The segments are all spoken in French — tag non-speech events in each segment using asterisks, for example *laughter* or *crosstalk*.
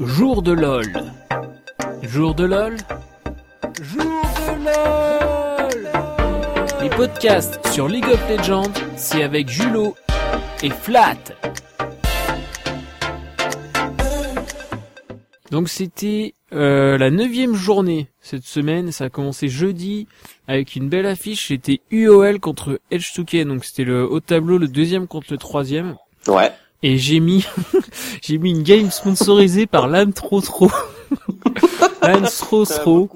Jour de LOL. Jour de LOL. Jour de LOL. Les podcasts sur League of Legends, c'est avec Julo et Flat. Donc c'était euh, la neuvième journée cette semaine, ça a commencé jeudi avec une belle affiche, c'était UOL contre Edge 2K, donc c'était le haut tableau, le deuxième contre le troisième. Ouais. Et j'ai mis, *laughs* j'ai mis une game sponsorisée par l'âme trop trop. *laughs* l'âme trop trop.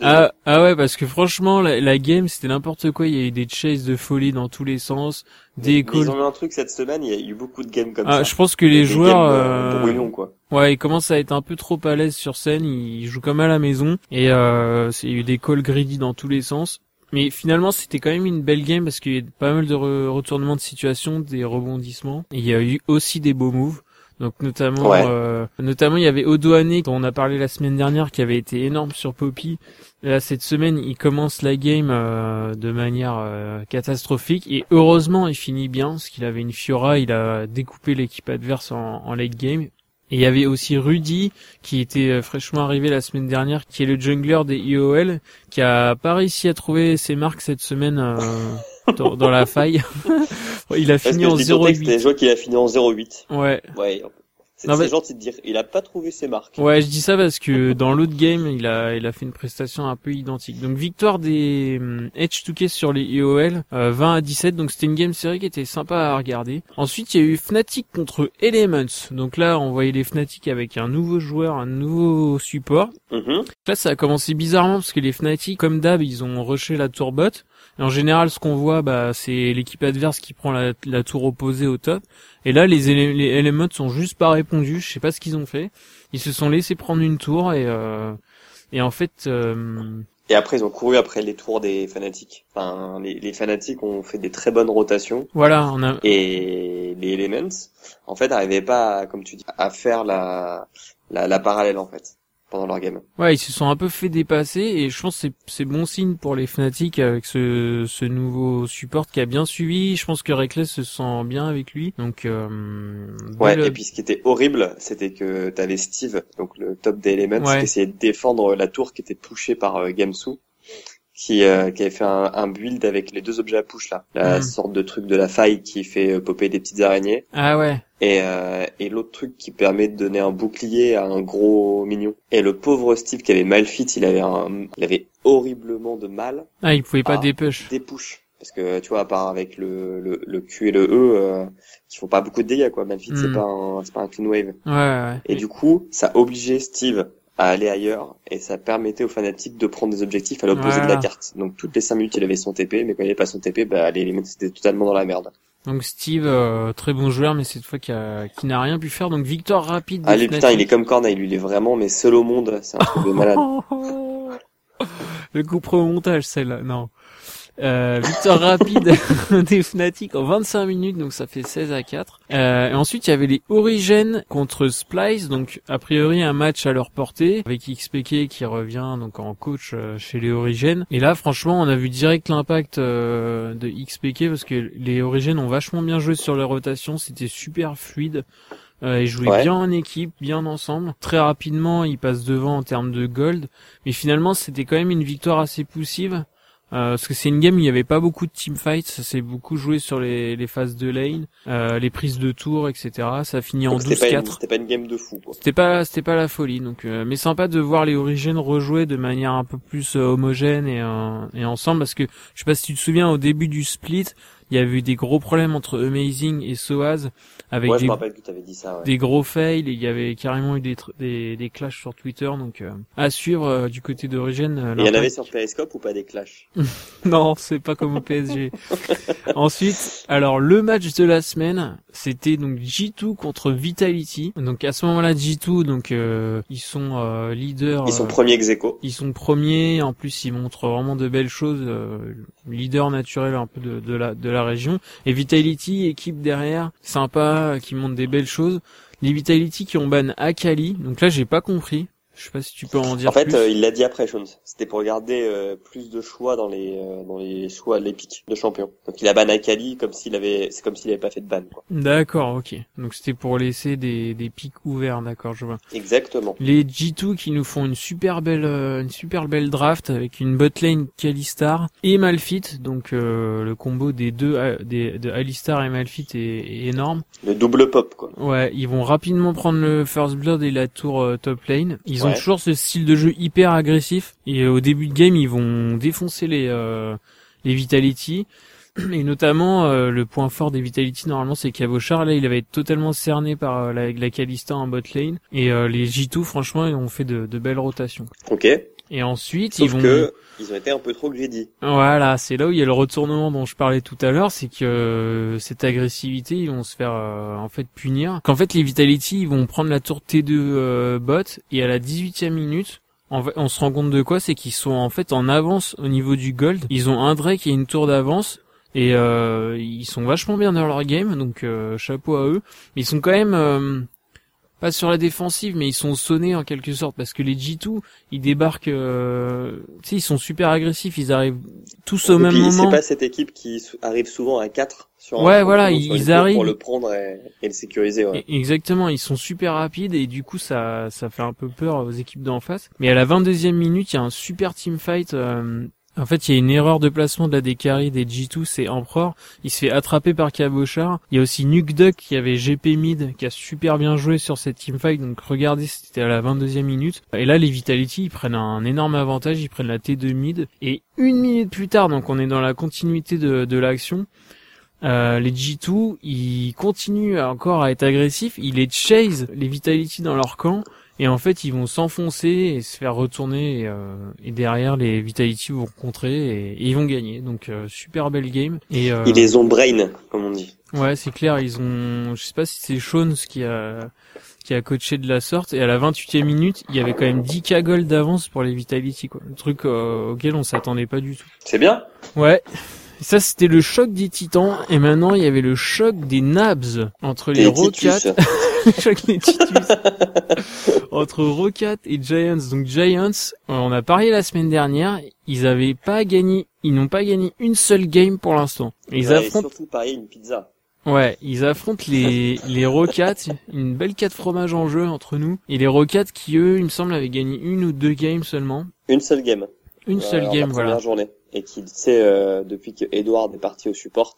Ah, ah ouais, parce que franchement, la, la game, c'était n'importe quoi. Il y a eu des chases de folie dans tous les sens, des Mais. Ils ont eu un truc cette semaine, il y a eu beaucoup de games comme Ah, ça. je pense que les joueurs, games, euh, euh, brouillons, quoi. ouais, ils commencent à être un peu trop à l'aise sur scène. Ils jouent comme à la maison et euh, il y a eu des calls greedy dans tous les sens. Mais finalement, c'était quand même une belle game parce qu'il y a eu pas mal de re- retournements de situation, des rebondissements. Et il y a eu aussi des beaux moves. Donc notamment, Ouais. euh, notamment il y avait Odoane dont on a parlé la semaine dernière qui avait été énorme sur Poppy. Là cette semaine, il commence la game euh, de manière euh, catastrophique et heureusement il finit bien parce qu'il avait une Fiora, il a découpé l'équipe adverse en, en late game. Et il y avait aussi Rudy qui était euh, fraîchement arrivé la semaine dernière, qui est le jungler des IOL, qui a pas réussi à trouver ses marques cette semaine euh, *laughs* dans, dans la faille. *laughs* il a fini en je dis ton texte, 0-8. c'était joueur qu'il a fini en 0-8. Ouais. Ouais. C'est mais- gentil de dire, il a pas trouvé ses marques. Ouais, je dis ça parce que dans l'autre game, il a, il a fait une prestation un peu identique. Donc victoire des hum, H2K sur les IOL, euh, 20 à 17. Donc c'était une game série qui était sympa à regarder. Ensuite, il y a eu Fnatic contre Elements. Donc là, on voyait les Fnatic avec un nouveau joueur, un nouveau support. Mhm. Là, ça a commencé bizarrement parce que les Fnatic, comme d'hab, ils ont rushé la tour bot. Et en général, ce qu'on voit, bah, c'est l'équipe adverse qui prend la, la tour opposée au top. Et là, les, les Elements sont juste pas répondus. Je sais pas ce qu'ils ont fait. Ils se sont laissés prendre une tour et euh, et en fait, euh, Et après, ils ont couru après les tours des fanatiques. Enfin, les, les fanatiques ont fait des très bonnes rotations. voilà, on a Et les Elements, en fait, n'arrivaient pas, comme tu dis, à faire la, la, la parallèle, en fait, pendant leur game. Ouais, ils se sont un peu fait dépasser et je pense que c'est c'est bon signe pour les Fnatic avec ce ce nouveau support qui a bien suivi. Je pense que Reckless se sent bien avec lui. Donc euh, Ouais, et puis ce qui était horrible, c'était que t'avais Steve, donc le top des Elements, Ouais. qui essayait de défendre la tour qui était pushée par euh, Gamsu, qui, euh, qui avait fait un, un build avec les deux objets à push là, la Mm. sorte de truc de la faille qui fait euh, popper des petites araignées, ah ouais, et, euh, et l'autre truc qui permet de donner un bouclier à un gros mignon. Et le pauvre Steve qui avait mal fit, il avait un, il avait horriblement de mal ah il pouvait pas dépush. des push. Parce que tu vois, à part avec le, le, le Q et le E, euh, qui font pas beaucoup de dégâts quoi. Malfit c'est Mm. pas un, c'est pas un clean wave. Ouais ouais. Et du coup, ça obligeait Steve à aller ailleurs et ça permettait aux fanatiques de prendre des objectifs à l'opposé de la carte. Donc toutes les 5 minutes, il avait son TP, mais quand il avait pas son TP, bah les Elements c'était totalement dans la merde. Donc Steve, euh, très bon joueur, mais cette fois qui, a- qui n'a rien pu faire. Donc victoire rapide. des Allez putain, il est comme Corneille, lui il est vraiment mais seul au monde, c'est un truc de *laughs* malade. Le coup au montage, celle-là. Non. Euh, victoire rapide *laughs* des Fnatic en 25 minutes, donc ça fait 16 à 4. Euh, et ensuite, il y avait les Origins contre Splice, donc a priori un match à leur portée, avec XPK qui revient donc en coach euh, chez les Origins. Et là, franchement, on a vu direct l'impact euh, de XPK parce que les Origins ont vachement bien joué sur leur rotation, c'était super fluide. Euh, ils jouaient Ouais. bien en équipe, bien ensemble. Très rapidement, ils passent devant en termes de gold. Mais finalement, c'était quand même une victoire assez poussive. Euh, parce que c'est une game où il n'y avait pas beaucoup de teamfights, ça s'est beaucoup joué sur les, les phases de lane, euh, les prises de tour, etc. Ça a fini en Donc c'était pas, une- 12-4. c'était pas une game de fou. C'était pas, c'était pas la folie. Donc, euh, mais sympa de voir les origines rejouer de manière un peu plus euh, homogène et, euh, et ensemble, parce que je sais pas si tu te souviens au début du split, il y avait eu des gros problèmes entre Amazing et Soaz avec Ouais, des me rappelle que t'avais dit ça. Ouais. des gros fails et il y avait carrément eu des, des, des clashs sur Twitter donc euh, à suivre euh, du côté d'origine euh, il y en avait sur Periscope ou pas des clashs? *laughs* Non c'est pas comme au PSG *laughs* ensuite alors le match de la semaine c'était donc G2 contre Vitality donc à ce moment-là G2 donc euh, ils sont leaders Ils sont premiers ex aequo. ils sont premiers, en plus ils montrent vraiment de belles choses, leader naturel un peu de, de la de la région. Et Vitality, équipe derrière, sympa, qui montre des belles choses. Les Vitality qui ont ban Akali, donc là j'ai pas compris. Je sais pas si tu peux en dire En fait, plus. euh, il l'a dit après, Jones. C'était pour garder euh, plus de choix dans les euh, dans les choix de l'épique de champion. Donc il a ban Akali comme s'il avait, c'est comme s'il avait pas fait de ban. D'accord, ok. Donc c'était pour laisser des, des pics ouverts, d'accord, je vois. Exactement. Les G2 qui nous font une super belle euh, une super belle draft avec une botlane Kalistar et Malphite, donc euh, le combo des deux des, de Alistar et Malphite est, est énorme. Le double pop quoi. Ouais, ils vont rapidement prendre le first blood et la tour top lane. Ils ont Toujours ce style de jeu hyper agressif et euh, au début de game ils vont défoncer les euh, les Vitality. *clears throat* Et notamment, euh, le point fort des Vitality, normalement, c'est qu'Avochar, là, il va être totalement cerné par euh, la, la Kalista en bot lane. Et euh, les G2, franchement, ils ont fait de, de belles rotations. Ok. Et ensuite, Sauf ils vont... que ils ont été un peu trop greedy. Voilà, c'est là où il y a le retournement dont je parlais tout à l'heure, c'est que euh, cette agressivité, ils vont se faire euh, en fait punir. Qu'en fait, les Vitality, ils vont prendre la tour T2 euh, bot, et à la 18e minute, en fait, on se rend compte de quoi? C'est qu'ils sont en fait en avance au niveau du gold. Ils ont un Drake et une tour d'avance. Et euh, ils sont vachement bien dans leur game, donc euh, chapeau à eux. Mais ils sont quand même euh, pas sur la défensive, mais ils sont sonnés en quelque sorte parce que les G2, ils débarquent, euh, tu sais, ils sont super agressifs, ils arrivent tous au Et même puis, moment. C'est pas cette équipe qui arrive souvent à 4 sur un Ouais, voilà, ils- arrivent- pour le prendre et, et le sécuriser. Ouais. Et- Exactement, ils sont super rapides et du coup ça ça fait un peu peur aux équipes d'en face. Mais à la 22e minute, il y a un super team fight. euh, en fait, il y a une erreur de placement de la Dekari des G2, c'est Emperor. Il se fait attraper par Cabochard. Il y a aussi Nuke Duck qui avait GP mid, qui a super bien joué sur cette teamfight. Donc regardez, c'était à la 22e minute. Et là, les Vitality, ils prennent un énorme avantage. Ils prennent la T2 mid. Et une minute plus tard, donc on est dans la continuité de, de l'action. Euh, les G2, ils continuent encore à être agressifs. Ils les chase, les Vitality dans leur camp. Et en fait, ils vont s'enfoncer et se faire retourner. Et, euh, et derrière, les Vitality vont contrer et, et ils vont gagner. Donc, euh, super belle game. Et, euh, Ils les ont brain, comme on dit. Ouais, c'est clair, ils ont, je sais pas si c'est Sean qui a, qui a coaché de la sorte, et à la 28e minute, il y avait quand même 10k gold d'avance pour les Vitality, quoi. Le truc euh, auquel on s'attendait pas du tout. C'est bien. Ouais. Ça, c'était le choc des titans, et maintenant, il y avait le choc des nabs entre les Rockats, *laughs* le choc des Titus, entre Rockats et Giants. Donc Giants, euh, on a parié la semaine dernière, ils avaient pas gagné, ils n'ont pas gagné une seule game pour l'instant. Ils Ouais, affrontent surtout pareil une pizza. Ouais, ils affrontent les les Rockats, une belle 4 fromages en jeu entre nous et les Rockats qui eux, il me semble avaient gagné une ou deux games seulement. Une seule game. Une Euh, seule en game la voilà. journée. Et qui, tu sais, euh, depuis que Edward est parti au support,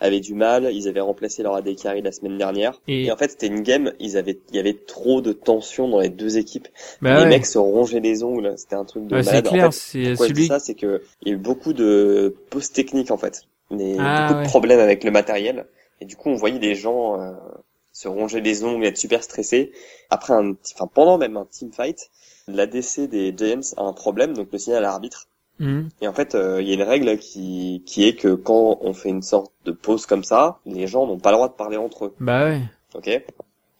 avait du mal. Ils avaient remplacé leur AD carry la semaine dernière. Et, Et en fait, c'était une game. Ils avaient, il y avait trop de tension dans les deux équipes. bah les ouais. mecs se rongeaient les ongles. C'était un truc de Ouais, c'est malade. clair, En fait, c'est pourquoi je dis celui ça, c'est que il y a eu beaucoup de pauses techniques en fait. Des, Ah, beaucoup ouais. de problèmes avec le matériel. Et du coup, on voyait les gens euh, se ronger les ongles, être super stressés. Après un, enfin pendant même un team fight, l'ADC des Giants a un problème, donc le signal à l'arbitre. Mhm. Et en fait, euh, il y a une règle qui, qui est que quand on fait une sorte de pause comme ça, les gens n'ont pas le droit de parler entre eux. Bah ouais. Ok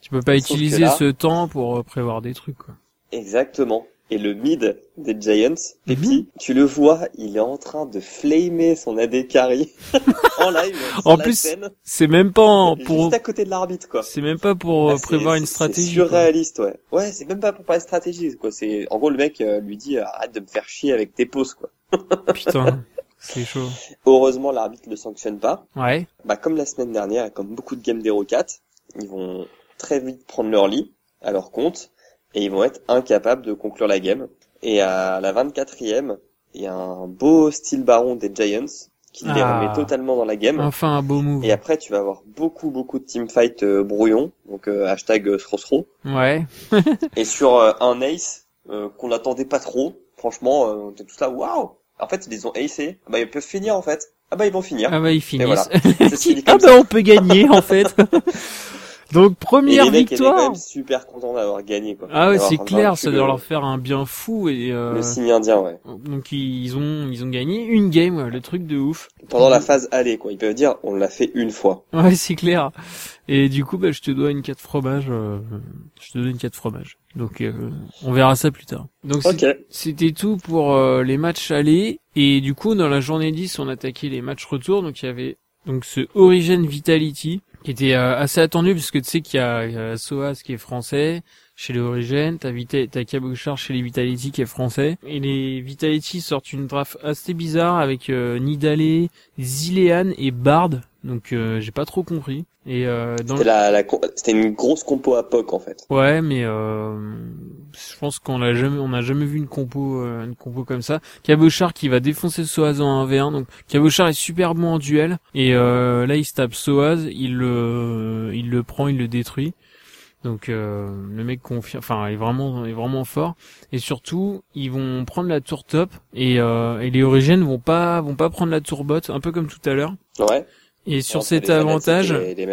Tu peux pas Sauf utiliser là- ce temps pour euh, prévoir des trucs quoi. Exactement. Et le mid des Giants. Pepi, tu le vois, il est en train de flamer son AD carry *laughs* en live. En plus, C'est même pas en- pour juste à côté de l'arbitre, quoi. c'est même pas pour euh, Ah, c'est- prévoir une stratégie. C'est quoi. surréaliste, ouais. Ouais, c'est même pas pour parler de stratégie, quoi. C'est, en gros, le mec euh, lui dit, arrête de me faire chier avec tes pauses, quoi. *laughs* Putain, c'est chaud. Heureusement, l'arbitre le sanctionne pas. Ouais. Bah, comme la semaine dernière, et comme beaucoup de games d'Hero 4, ils vont très vite prendre leur lit, à leur compte, et ils vont être incapables de conclure la game. Et à la 24e, il y a un beau style baron des Giants, qui les Ah. remet totalement dans la game. Enfin un beau move. Et après, tu vas avoir beaucoup, beaucoup de teamfight euh, brouillon, donc euh, hashtag euh, Srosro. Ouais. *laughs* Et sur euh, un ace euh, qu'on n'attendait pas trop, franchement, euh, on était tous là, waouh En fait, ils les ont acés. Ah bah, ils peuvent finir, en fait. Ah bah, ils vont finir. Ah bah ils finissent. voilà. *laughs* Ah bah on peut gagner en fait. *laughs* Donc Et première mecs quand victoire. même super contents d'avoir gagné, quoi. Ah ouais, c'est clair, ça doit le- leur faire un bien fou et euh, Le signe indien, ouais. donc ils ont ils ont gagné une game, ouais, le truc de ouf. Pendant la phase aller, quoi. Ils peuvent dire, on l'a fait une fois. Ouais, c'est clair. Et du coup, bah je te dois une 4 fromage euh, je te donne une 4 fromage. Donc euh, on verra ça plus tard. Donc c'était tout pour euh, les matchs allés et du coup dans la journée 10, on attaquait les matchs retour donc il y avait donc ce Origin Vitality qui était euh, assez attendu parce que tu sais qu'il y a, a Soas qui est français, chez les Origin, t'as Vita, t'as chez les Vitality qui est français. Et les Vitality sortent une draft assez bizarre avec euh, Nidale, Zilean et Bard. Donc euh, j'ai pas trop compris. Et euh, dans C'était la, la c'était une grosse compo à POC en fait. Ouais, mais euh, je pense qu'on a jamais, on a jamais vu une compo, euh, une compo comme ça. Cabochard qui va défoncer Soaz en 1v1. Donc Cabochard est super bon en duel et euh, là il se tape Soaz, il le, il le prend, il le détruit. Donc euh, le mec confie, enfin est vraiment, est vraiment fort. Et surtout ils vont prendre la tour top et, euh, et les Origines vont pas, vont pas prendre la tour bot, un peu comme tout à l'heure. Ouais. Et sur cet avantage, et les.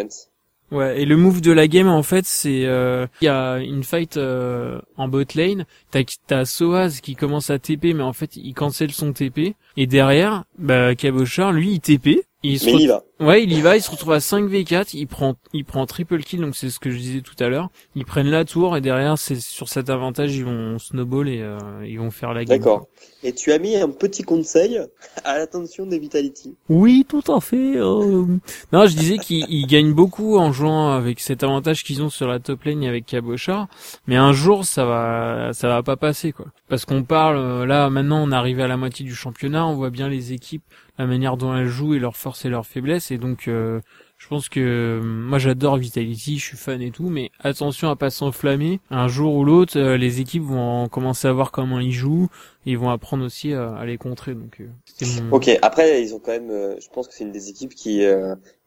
Ouais, et le move de la game en fait, c'est euh, il y a une fight euh, en bot lane, t'as t'as Soaz qui commence à TP mais en fait il cancelle son TP et derrière bah Cabochard lui il TP, il se Mais re- il y va. Ouais, il y va, il se retrouve à 5v4, il prend il prend triple kill donc c'est ce que je disais tout à l'heure. Ils prennent la tour et derrière c'est sur cet avantage ils vont snowball et euh, ils vont faire la game. D'accord. Et tu as mis un petit conseil *laughs* à l'attention des Vitality. Oui, tout à fait. euh. Non, je disais qu'ils ils gagnent beaucoup en jouant avec cet avantage qu'ils ont sur la top lane avec Cabochard, mais un jour ça va, ça va pas passer quoi. Parce qu'on parle euh, là maintenant, on est arrivé à la moitié du championnat, on voit bien les équipes, la manière dont elles jouent et leurs forces et leurs faiblesses, et donc euh, je pense que euh, moi j'adore Vitality, je suis fan et tout, mais attention à pas s'enflammer. Un jour ou l'autre, euh, les équipes vont commencer à voir comment ils jouent, ils vont apprendre aussi à, à les contrer. Donc. Ok. Après, ils ont quand même. je pense que c'est une des équipes qui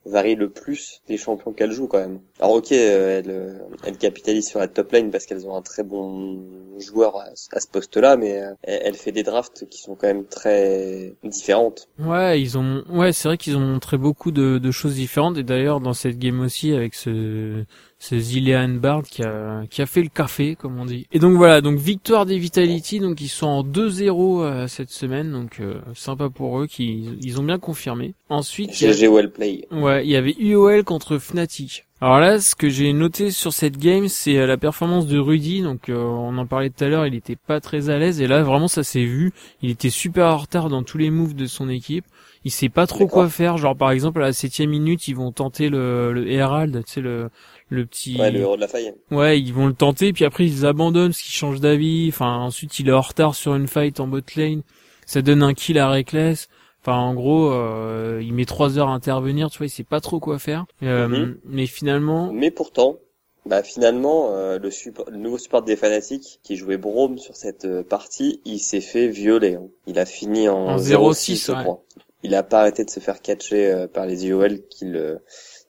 varie le plus des champions qu'elles jouent quand même. Alors ok, euh, elles, euh, elles capitalisent sur la top lane parce qu'elles ont un très bon joueur à, ce poste-là, mais euh, elle, elle fait des drafts qui sont quand même très différentes. Ouais, ils ont, ouais, c'est vrai qu'ils ont montré beaucoup de choses différentes. Et d'ailleurs, dans cette game aussi, avec ce, ce Zilean Bard qui a, qui a fait le café, comme on dit. Et donc voilà, donc victoire des Vitality, donc ils sont en 2-0 euh, cette semaine, donc euh, sympa pour eux, qui ils ont bien confirmé. Ensuite, GG well play. Ouais, il y avait UOL contre Fnatic. Alors là, ce que j'ai noté sur cette game, c'est euh, la performance de Rudy. Donc, euh, on en parlait tout à l'heure, il était pas très à l'aise. Et là, vraiment, ça s'est vu. Il était super en retard dans tous les moves de son équipe. Il sait pas trop quoi faire. Genre, par exemple, à la septième minute, ils vont tenter le, le Herald, tu sais, le, le petit... Ouais, le héros de la faille. Ouais, ils vont le tenter, puis après ils abandonnent parce qu'ils changent d'avis. Enfin, ensuite il est en retard sur une fight en bot lane. Ça donne un kill à Reckless. Enfin, en gros, euh, il met trois heures à intervenir, tu vois, il sait pas trop quoi faire. Euh, Mhm. Mais finalement, Mais pourtant, bah finalement, euh, le, support, le nouveau support des fanatiques qui jouait Brome sur cette euh, partie, il s'est fait violer. hein. Il a fini en, En 0-6, 0-6, je crois. Il a pas arrêté de se faire catcher euh, par les IOL qui le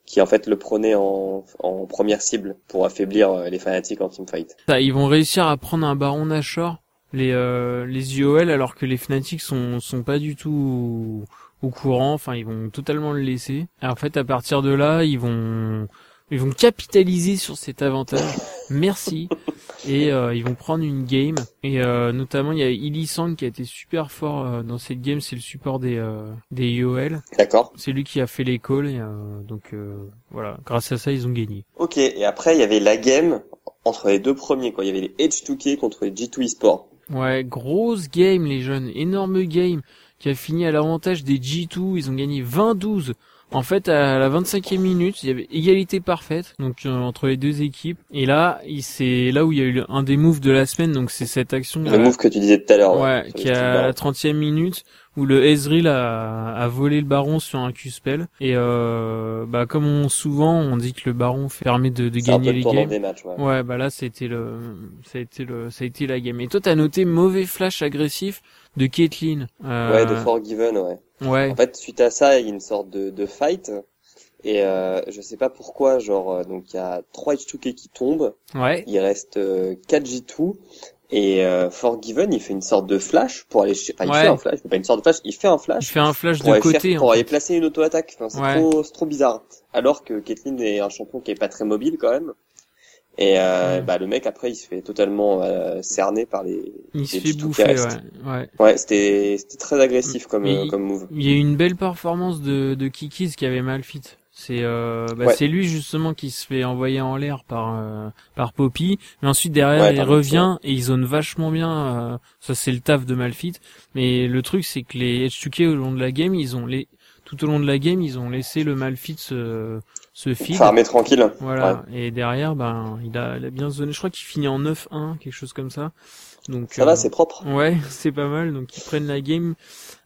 qui en fait le prenaient en, en première cible pour affaiblir euh, les fanatiques en teamfight. ça, ils vont réussir à prendre un baron Nashor, les euh, les UOL, alors que les Fnatic sont sont pas du tout au, au courant. Enfin, ils vont totalement le laisser. Et en fait, à partir de là, ils vont ils vont capitaliser sur cet avantage. Merci. *laughs* Et euh, ils vont prendre une game. Et euh, notamment, il y a Illisang qui a été super fort euh, dans cette game. C'est le support des euh, des UOL. D'accord C'est lui qui a fait les calls. Et, donc euh, voilà, grâce à ça, ils ont gagné. Ok, et après il y avait la game entre les deux premiers, quoi. Il y avait les H2K contre les G2 eSports. Ouais, grosse game les jeunes, énorme game qui a fini à l'avantage des G2, ils ont gagné 20-12. En fait, à la 25e minute, il y avait égalité parfaite donc euh, entre les deux équipes. Et là, c'est là où il y a eu un des moves de la semaine, donc c'est cette action Le move que tu disais tout à l'heure. ouais, qui est à la 30e minute où le Ezreal a, a volé le baron sur un Q-spell. Et euh, bah comme on, souvent on dit que le baron permet de, de gagner le les games. des matchs, ouais. Ouais, bah là c'était le, ça a été le, ça a été la game. Et toi t'as noté mauvais flash agressif de Caitlyn. Euh, Ouais, de Forgiven, ouais. Ouais. En fait, suite à ça, il y a une sorte de, de fight. Et euh, je sais pas pourquoi, genre, euh, donc il y a 3 H2K qui tombent, Ouais. il reste euh, 4 G2, et euh, Forgiven, il fait une sorte de flash pour aller... Enfin, il Ouais. fait un flash, il fait pas une sorte de flash, il fait un flash fais un flash de côté. faire- pour fait. aller placer une auto-attaque. Enfin, c'est Ouais. trop, c'est trop bizarre. Alors que Caitlyn est un champion qui est pas très mobile quand même. Et euh, bah, le mec, après, il se fait totalement euh, cerner par les... Il se fait G2 qui bouffer, ouais. ouais. Ouais, c'était c'était très agressif comme, euh, il- comme move. Il y a eu une belle performance de, de Kikis qui avait mal fit. C'est euh, bah, Ouais. c'est lui justement qui se fait envoyer en l'air par euh, par Poppy, mais ensuite derrière Ouais, il revient et il zone vachement bien. euh, ça c'est le taf de Malfit. Mais le truc c'est que les H2K au long de la game, ils ont les tout au long de la game, ils ont laissé le Malfit se, se feed. Farmer tranquille. Voilà. Et derrière, ben, il a, il a bien zoné. Je crois qu'il finit en 9-1, quelque chose comme ça. Donc, Ça euh, va, c'est propre. Ouais, *laughs* c'est pas mal. Donc ils prennent la game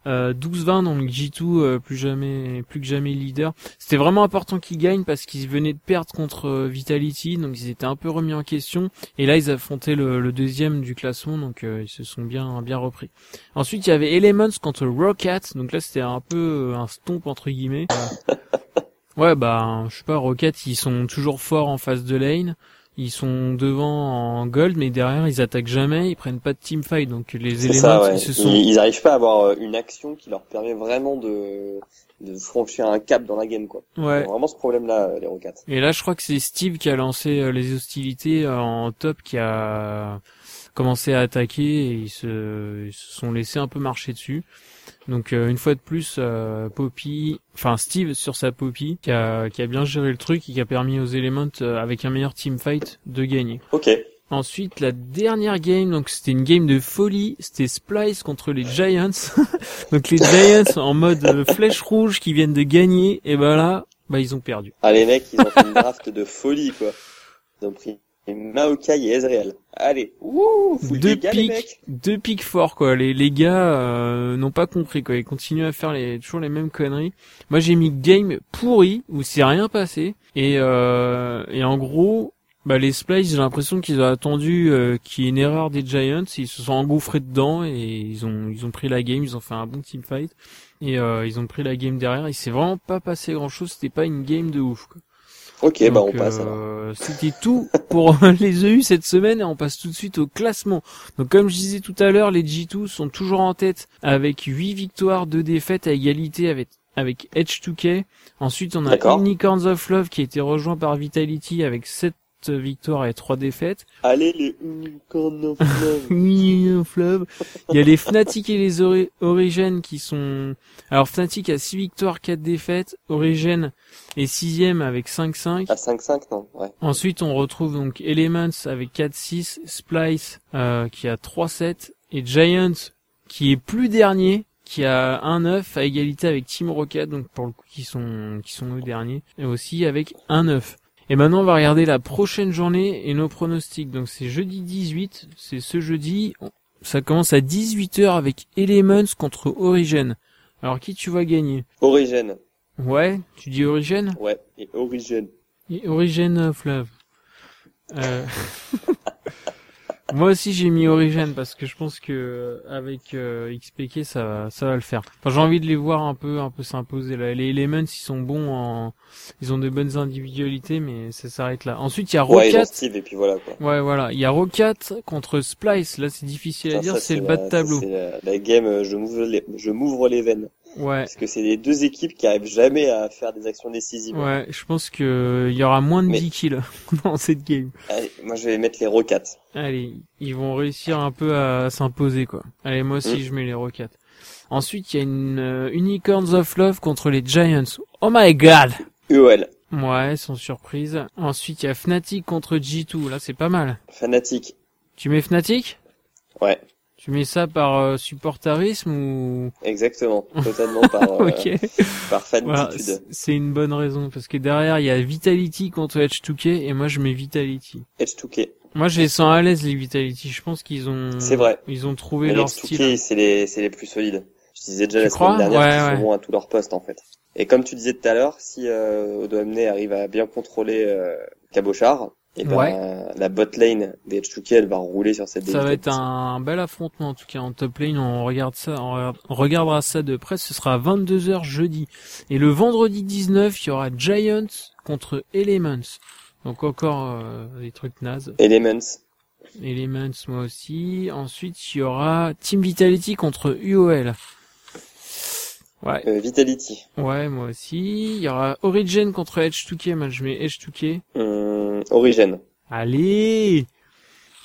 euh, 12-20 donc G2 euh, plus jamais plus que jamais leader. C'était vraiment important qu'ils gagnent parce qu'ils venaient de perdre contre euh, Vitality donc ils étaient un peu remis en question et là ils affrontaient le, le deuxième du classement donc euh, ils se sont bien bien repris. Ensuite il y avait Elements contre Rocket donc là c'était un peu euh, un stomp entre guillemets. *laughs* ouais bah je sais pas Rocket ils sont toujours forts en phase de lane. Ils sont devant en gold, mais derrière ils attaquent jamais, ils prennent pas de team fight, donc les éléments ça, ouais. ils se sont Ils, arrivent pas à avoir euh, une action qui leur permet vraiment de, de franchir un cap dans la game, quoi. ouais Ils ont vraiment ce problème-là, euh, les Rockets. Et là, je crois que c'est Steve qui a lancé euh, les hostilités en top, qui a commencé à attaquer et ils se, ils se sont laissés un peu marcher dessus. Donc euh, une fois de plus, euh, Poppy, enfin Steve sur sa Poppy, qui a, qui a bien géré le truc et qui a permis aux Elements, euh, avec un meilleur team fight, de gagner. Ok. Ensuite, la dernière game, donc c'était une game de folie, c'était Splice contre les Giants. *laughs* donc les Giants en mode euh, flèche rouge qui viennent de gagner, et ben là, bah ils ont perdu. Ah, les mecs, ils ont fait une draft de folie, quoi. Ils ont pris Maokai et Ezreal. Allez. Deux pics, deux pics forts quoi. Les les gars euh, n'ont pas compris quoi. Ils continuent à faire les toujours les mêmes conneries. Moi j'ai mis game pourri où c'est rien passé et euh, et en gros bah les splice j'ai l'impression qu'ils ont attendu euh, qu'il y ait une erreur des Giants. Ils se sont engouffrés dedans et ils ont ils ont pris la game. Ils ont fait un bon team fight et euh, ils ont pris la game derrière. Il s'est vraiment pas passé grand chose. C'était pas une game de ouf. Quoi. Ok, bah, on passe, euh, C'était tout pour *laughs* les EU cette semaine et on passe tout de suite au classement. Donc comme je disais tout à l'heure, les G2 sont toujours en tête avec 8 victoires, 2 défaites à égalité avec avec H2K. Ensuite, on a. Unicorns of Love qui a été rejoint par Vitality avec 7 victoires et 3 défaites. Allez, les. *laughs* Il y a les Fnatic et les Ori- Origin qui sont... Alors Fnatic a 6 victoires, 4 défaites. Origin est 6ème avec 5-5. À 5-5, non, ouais. Ensuite, on retrouve donc Elements avec 4-6, Splice euh, qui a 3-7 et Giant qui est plus dernier, qui a 1-9 à égalité avec Team Rocket, donc pour le coup qui sont qui sont eux derniers, et aussi avec 1-9. Et maintenant, on va regarder la prochaine journée et nos pronostics. Donc c'est jeudi 18, c'est ce jeudi. Ça commence à 18h avec Elements contre Origin. Alors qui tu vas gagner? Origin. Ouais, tu dis Origin Ouais. Et Origin. et Origin of Love. Euh... *laughs* Moi aussi j'ai mis Origin parce que je pense que euh, avec euh, XPK ça va ça va le faire. Enfin, j'ai envie de les voir un peu un peu s'imposer là. Les Elements ils sont bons en ils ont de bonnes individualités mais ça s'arrête là. Ensuite il y a Ouais, Rocket. Steve et puis voilà, quoi. Ouais voilà, il y a Rocket contre Splice. Là c'est difficile à Ça, dire, c'est le bas de tableau. La, la game, euh, je m'ouvre les, je m'ouvre les veines. Ouais. Parce que c'est les deux équipes qui arrivent jamais à faire des actions décisives. Ouais, je pense que il y aura moins de Mais- 10 kills *laughs* dans cette game. Allez, moi je vais mettre les Rockets. Allez, ils vont réussir un peu à s'imposer quoi. Allez, moi aussi Mm. je mets les Rockets. Ensuite, il y a une euh, Unicorns of Love contre les Giants. Oh my god UOL. Ouais, sans surprise. Ensuite, il y a Fnatic contre G2. Là, c'est pas mal. Fanatique. Tu mets Fnatic? Ouais, Tu mets ça par euh, supportarisme ou... exactement. *laughs* Totalement par, euh, Ok. par Voilà, c'est une bonne raison. Parce que derrière, il y a Vitality contre H2K et moi, je mets Vitality. H2K. Moi, je les sens à l'aise, les Vitality. Je pense qu'ils ont... C'est vrai. Ils ont trouvé Mais leur style. H2K, c'est les, c'est les plus solides. Je disais déjà Tu la semaine dernière Ouais, qu'ils ouais. sont bons à tous leurs postes, en fait. Et comme tu disais tout à l'heure, si euh, Odoamne arrive à bien contrôler euh, Cabochard, et ben, Ouais. la bot lane des H2K, elle va rouler sur cette Ça va être un bel affrontement en tout cas en top lane. On regarde ça, on regarde- on regardera ça de près. Ce sera à 22h jeudi. Et le vendredi 19, il y aura Giants contre Elements. Donc encore euh, des trucs nazes. Elements. Elements moi aussi. Ensuite, il y aura Team Vitality contre UOL. Ouais, Euh, Vitality. ouais, moi aussi. Il y aura Origin contre H2K. Moi, je mets H2K. Hum, Origin. Allez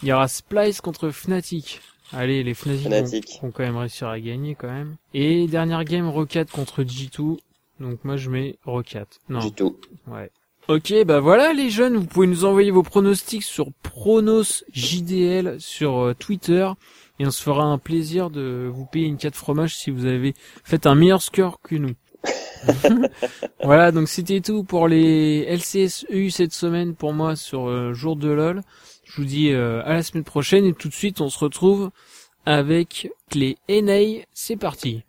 Il y aura Splice contre Fnatic. Allez, les Fnatic, Fnatic. Vont, vont quand même réussir à gagner quand même. Et dernière game, Rocket contre G2. Donc moi je mets Rocket. Non, Du tout. ouais. Ok, bah voilà les jeunes, vous pouvez nous envoyer vos pronostics sur Pronos JDL sur euh, Twitter. Et on se fera un plaisir de vous payer une 4 fromage si vous avez fait un meilleur score que nous. *laughs* voilà, donc c'était tout pour les LCSU cette semaine pour moi sur euh, jour de LOL. Je vous dis euh, à la semaine prochaine et tout de suite on se retrouve avec les NA. C'est parti.